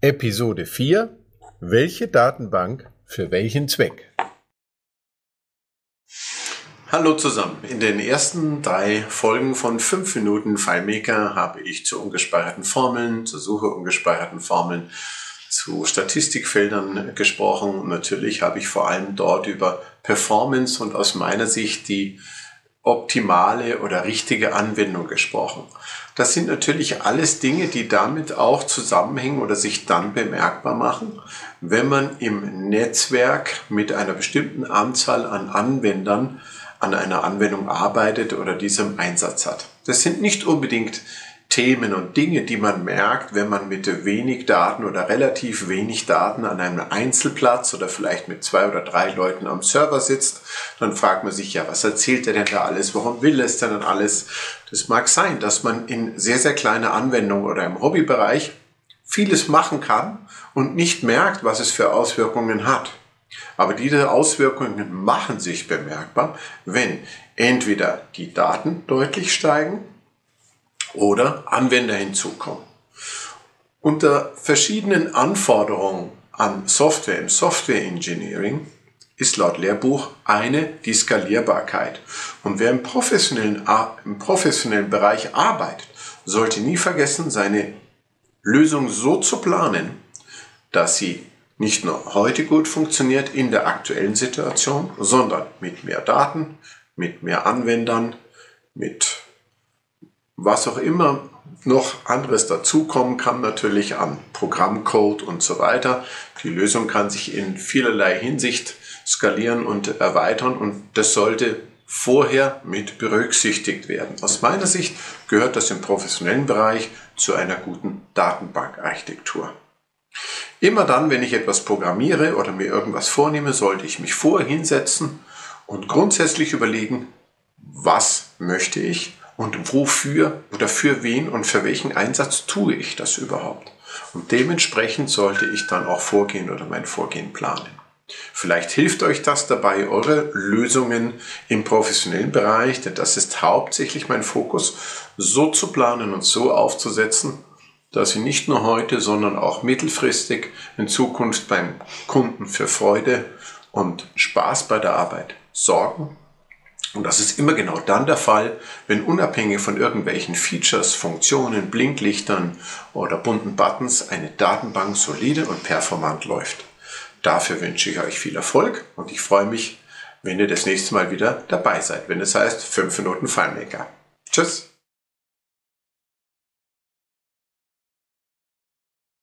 Episode 4 Welche Datenbank für welchen Zweck? Hallo zusammen. In den ersten drei Folgen von 5 Minuten FileMaker habe ich zu ungespeicherten Formeln, zur Suche ungespeicherten Formeln, zu Statistikfeldern gesprochen. natürlich habe ich vor allem dort über Performance und aus meiner Sicht die optimale oder richtige Anwendung gesprochen. Das sind natürlich alles Dinge, die damit auch zusammenhängen oder sich dann bemerkbar machen, wenn man im Netzwerk mit einer bestimmten Anzahl an Anwendern an einer Anwendung arbeitet oder diesem Einsatz hat. Das sind nicht unbedingt Themen und Dinge, die man merkt, wenn man mit wenig Daten oder relativ wenig Daten an einem Einzelplatz oder vielleicht mit zwei oder drei Leuten am Server sitzt, dann fragt man sich ja, was erzählt er denn da alles? Warum will es denn alles? Das mag sein, dass man in sehr, sehr kleiner Anwendung oder im Hobbybereich vieles machen kann und nicht merkt, was es für Auswirkungen hat. Aber diese Auswirkungen machen sich bemerkbar, wenn entweder die Daten deutlich steigen oder Anwender hinzukommen. Unter verschiedenen Anforderungen an Software im Software Engineering ist laut Lehrbuch eine die Skalierbarkeit. Und wer im professionellen, im professionellen Bereich arbeitet, sollte nie vergessen, seine Lösung so zu planen, dass sie nicht nur heute gut funktioniert in der aktuellen Situation, sondern mit mehr Daten, mit mehr Anwendern, mit was auch immer noch anderes dazukommen kann, natürlich an Programmcode und so weiter. Die Lösung kann sich in vielerlei Hinsicht skalieren und erweitern und das sollte vorher mit berücksichtigt werden. Aus meiner Sicht gehört das im professionellen Bereich zu einer guten Datenbankarchitektur. Immer dann, wenn ich etwas programmiere oder mir irgendwas vornehme, sollte ich mich vorher hinsetzen und grundsätzlich überlegen, was möchte ich und wofür oder für wen und für welchen Einsatz tue ich das überhaupt. Und dementsprechend sollte ich dann auch vorgehen oder mein Vorgehen planen. Vielleicht hilft euch das dabei, eure Lösungen im professionellen Bereich, denn das ist hauptsächlich mein Fokus, so zu planen und so aufzusetzen, dass sie nicht nur heute, sondern auch mittelfristig in Zukunft beim Kunden für Freude und Spaß bei der Arbeit sorgen und das ist immer genau dann der Fall, wenn unabhängig von irgendwelchen Features, Funktionen, Blinklichtern oder bunten Buttons eine Datenbank solide und performant läuft. Dafür wünsche ich euch viel Erfolg und ich freue mich, wenn ihr das nächste Mal wieder dabei seid, wenn es heißt 5 Minuten FileMaker. Tschüss!